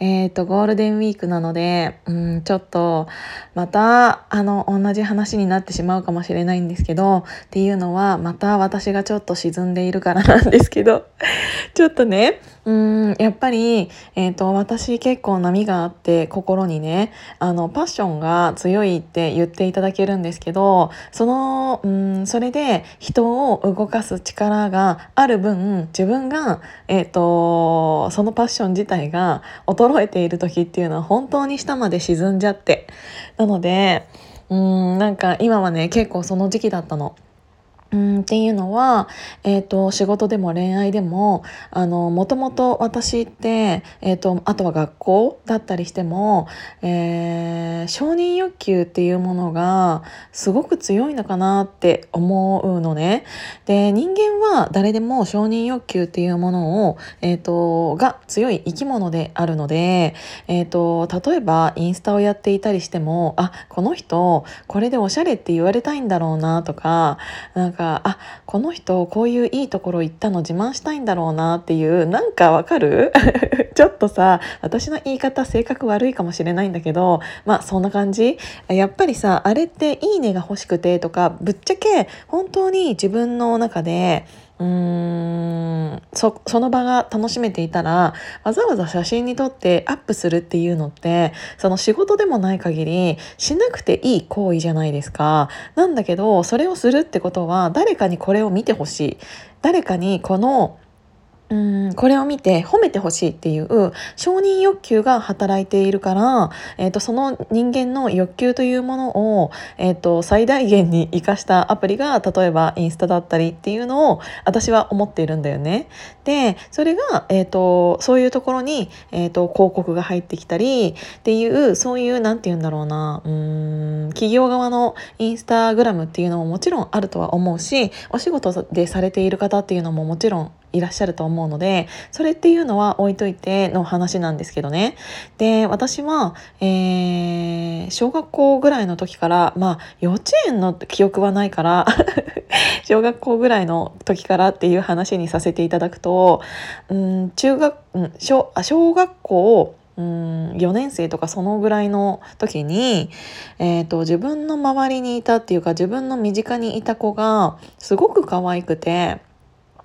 えっ、と、ゴールデンウィークなので、うん、ちょっと、また、あの、同じ話になってしまうかもしれないんですけど、っていうのは、また私がちょっと沈んでいるからなんですけど、ちょっとね、うん、やっぱり、えっ、と、私結構波があって、心にね、あの、パッションが強いって言っていただけるんですけど、その、うん、それで人を動かす力がある分、自分が、えっ、と、そのパッション自体が衰衰えている時っていうのは本当に下まで沈んじゃってなのでうんなんか今はね結構その時期だったの。うんっていうのは、えーと、仕事でも恋愛でももともと私って、えーと、あとは学校だったりしても、えー、承認欲求っていうものがすごく強いのかなって思うのね。で人間は誰でも承認欲求っていうものを、えーと、が強い生き物であるので、えー、と例えばインスタをやっていたりしてもあこの人これでおしゃれって言われたいんだろうなとかなんかかあこの人こういういいところ行ったの自慢したいんだろうなっていうなんかわかる？ちょっとさ私の言い方性格悪いかもしれないんだけどまあそんな感じ？やっぱりさあれっていいねが欲しくてとかぶっちゃけ本当に自分の中でうーんそその場が楽しめていたらわざわざ写真に撮ってアップするっていうのってその仕事でもない限りしなくていい行為じゃないですか。なんだけどそれをするってことは誰かにこれを見てほしい誰かにこのうんこれを見て褒めてほしいっていう承認欲求が働いているから、えーと、その人間の欲求というものを、えーと、最大限に生かしたアプリが例えばインスタだったりっていうのを私は思っているんだよね。でそれが、えーと、そういうところに、えー、と広告が入ってきたりっていうそういう何て言うんだろうなうん企業側のインスタグラムっていうのももちろんあるとは思うしお仕事でされている方っていうのももちろんいらっしゃると思うのでそれっていうのは置いといての話なんですけどね。で私は、えー、小学校ぐらいの時からまあ幼稚園の記憶はないから 小学校ぐらいの時からっていう話にさせていただくとうん中学、うん、小小学校うん4年生とかそのぐらいの時に、えーと自分の周りにいたっていうか自分の身近にいた子がすごく可愛くて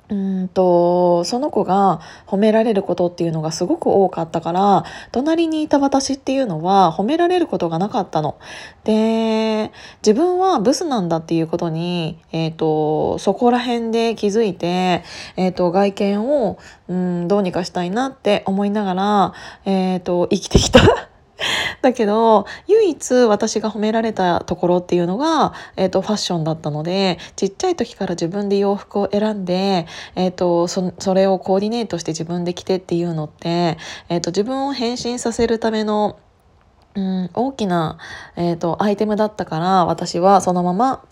うんとその子が褒められることっていうのがすごく多かったから隣にいた私っていうのは褒められることがなかったの。で自分はブスなんだっていうことに、えーと、そこら辺で気づいて、えーと、外見をうんどうにかしたいなって思いながら、えーと生きてきた だけど唯一私が褒められたところっていうのが、えーと、ファッションだったのでちっちゃい時から自分で洋服を選んで、えーと、そそれをコーディネートして自分で着てっていうのって、えーと自分を変身させるためのうん、大きな、えーと、アイテムだったから私はそのまま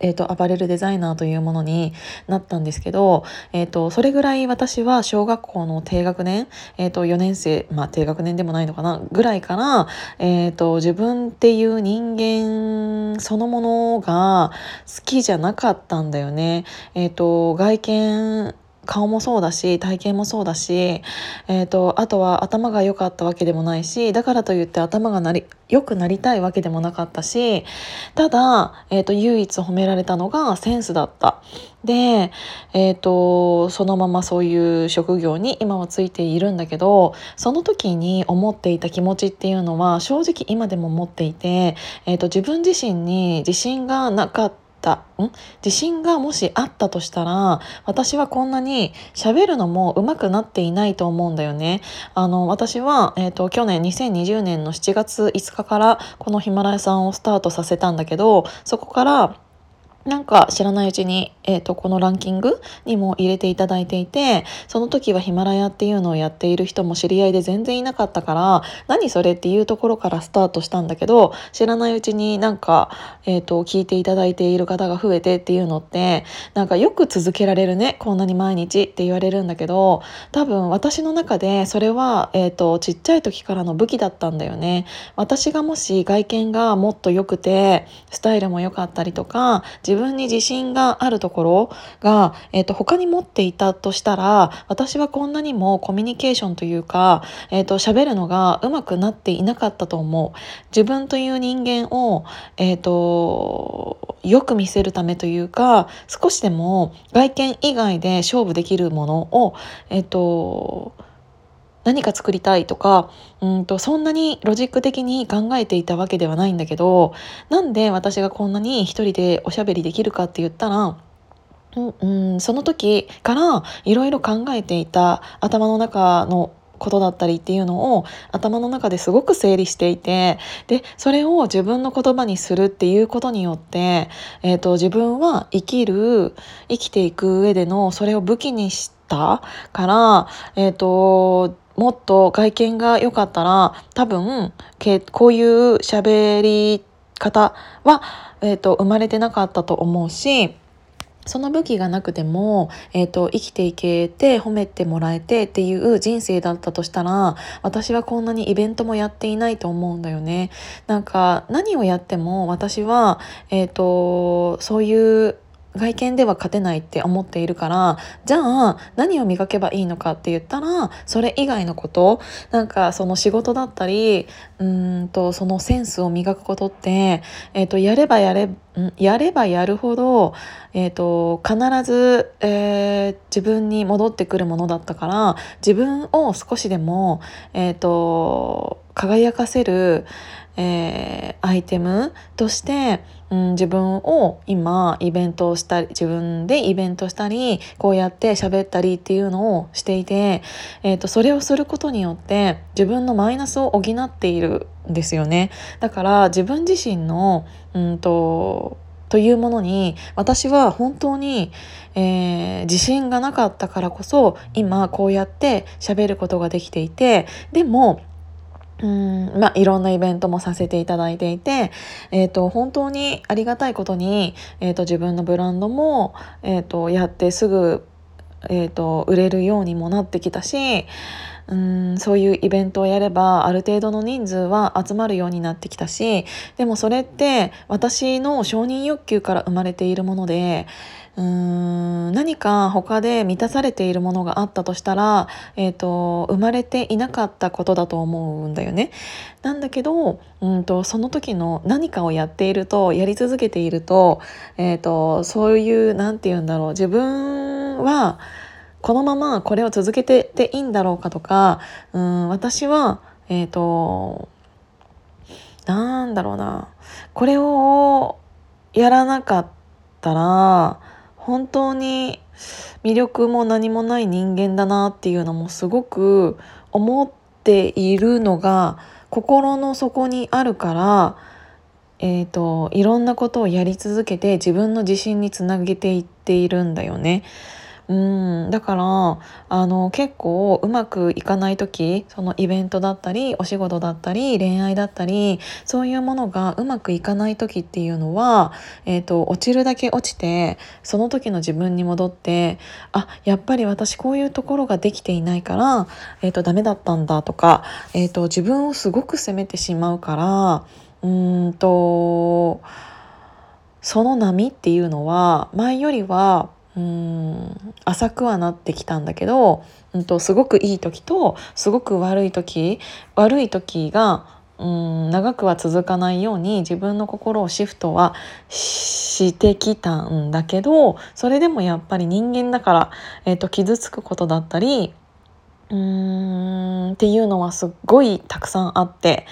えーと、アパレルデザイナーというものになったんですけど、えーと、それぐらい私は小学校の低学年、えーと、4年生まあ低学年でもないのかなぐらいから、えー、と自分っていう人間そのものが好きじゃなかったんだよね。えー、と外見顔もそうだし体型もそうだし、えーと、あとは頭が良かったわけでもないしだからといって頭がなり良くなりたいわけでもなかったしただ、えーと、唯一褒められたのがセンスだった。で、えーと、そのままそういう職業に今はついているんだけどその時に思っていた気持ちっていうのは正直今でも持っていて、えーと自分自身に自信がなかったたん？自信がもしあったとしたら私はこんなに喋るのも上手くなっていないと思うんだよね。あの私は、えーと、去年2020年の7月5日からこのヒマラヤさんをスタートさせたんだけどそこからなんか知らないうちに、えーと、このランキングにも入れていただいていてその時はヒマラヤっていうのをやっている人も知り合いで全然いなかったから何それっていうところからスタートしたんだけど知らないうちになんか、えーと、聞いていただいている方が増えてっていうのってなんかよく続けられるねこんなに毎日って言われるんだけど多分私の中でそれは、えーとちっちゃい時からの武器だったんだよね。私がもし外見がもっと良くてスタイルも良かったりとか自分に自信があるところが、えーと、他に持っていたとしたら私はこんなにもコミュニケーションというか、えーと、喋るのがうまくなっていなかったと思う。自分という人間を、えーと、よく見せるためというか少しでも外見以外で勝負できるものを、えー、と何か作りたいとかうんとそんなにロジック的に考えていたわけではないんだけどなんで私がこんなに一人でおしゃべりできるかって言ったらうん、その時からいろいろ考えていた頭の中のことだったりっていうのを頭の中ですごく整理していてでそれを自分の言葉にするっていうことによって、えーと、自分は生きる生きていく上でのそれを武器にしてたから、えーともっと外見が良かったら多分けこういう喋り方は、えーと、生まれてなかったと思うしその武器がなくても、えーと、生きていけて褒めてもらえてっていう人生だったとしたら私はこんなにイベントもやっていないと思うんだよね。なんか何をやっても私は、えーとそういう外見では勝てないって思っているからじゃあ何を磨けばいいのかって言ったらそれ以外のことなんかその仕事だったりうんとそのセンスを磨くことって、えーと、やればやれやればやるほど、えーと、必ず、えー、自分に戻ってくるものだったから自分を少しでも、えーと輝かせる、えー、アイテムとして、うん、自分を今イベントをしたり自分でイベントしたりこうやって喋ったりっていうのをしていて、えーと、それをすることによって自分のマイナスを補っているんですよね。だから自分自身の、うんとというものに私は本当に、えー、自信がなかったからこそ今こうやって喋ることができていてでもうん。まあ、いろんなイベントもさせていただいていて、えーと、本当にありがたいことに、えーと、自分のブランドも、えーと、やってすぐ、えー、と売れるようにもなってきたしうんそういうイベントをやればある程度の人数は集まるようになってきたしでもそれって私の承認欲求から生まれているものでうーん何か他で満たされているものがあったとしたら、えーと、生まれていなかったことだと思うんだよね。なんだけどうんとその時の何かをやっているとやり続けていると,、えーと、そういう何て言うんだろう自分はこのままこれを続けてていいんだろうかとかうん私はえっ、ー、となんだろうなこれをやらなかったら本当に魅力も何もない人間だなっていうのもすごく思っているのが心の底にあるから、えーと、いろんなことをやり続けて自分の自信につなげていっているんだよね。うん。だからあの結構うまくいかない時そのイベントだったりお仕事だったり恋愛だったりそういうものがうまくいかない時っていうのは、えーと、落ちるだけ落ちてその時の自分に戻ってあやっぱり私こういうところができていないから、えーと、ダメだったんだとか、えーと自分をすごく責めてしまうからうーんとその波っていうのは前よりはうん浅くはなってきたんだけど、うんと、すごくいい時とすごく悪い時悪い時がうん長くは続かないように自分の心をシフトはしてきたんだけどそれでもやっぱり人間だから、えーと、傷つくことだったりうーんっていうのはすっごいたくさんあって、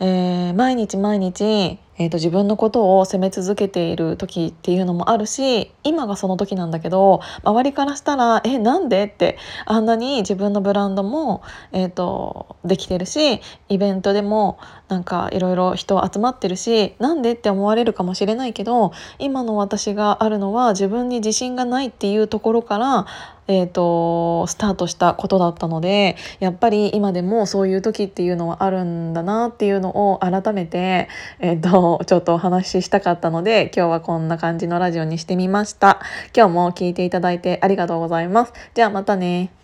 えー、毎日毎日えーと、自分のことを責め続けている時っていうのもあるし今がその時なんだけど周りからしたら「えなんで?」ってあんなに自分のブランドも、えーと、できてるしイベントでもなんかいろいろ人集まってるしなんでって思われるかもしれないけど今の私があるのは自分に自信がないっていうところからえーと、スタートしたことだったのでやっぱり今でもそういう時っていうのはあるんだなっていうのを改めて、えーとちょっとお話ししたかったので今日はこんな感じのラジオにしてみました。今日も聞いていただいてありがとうございます。じゃあまたね。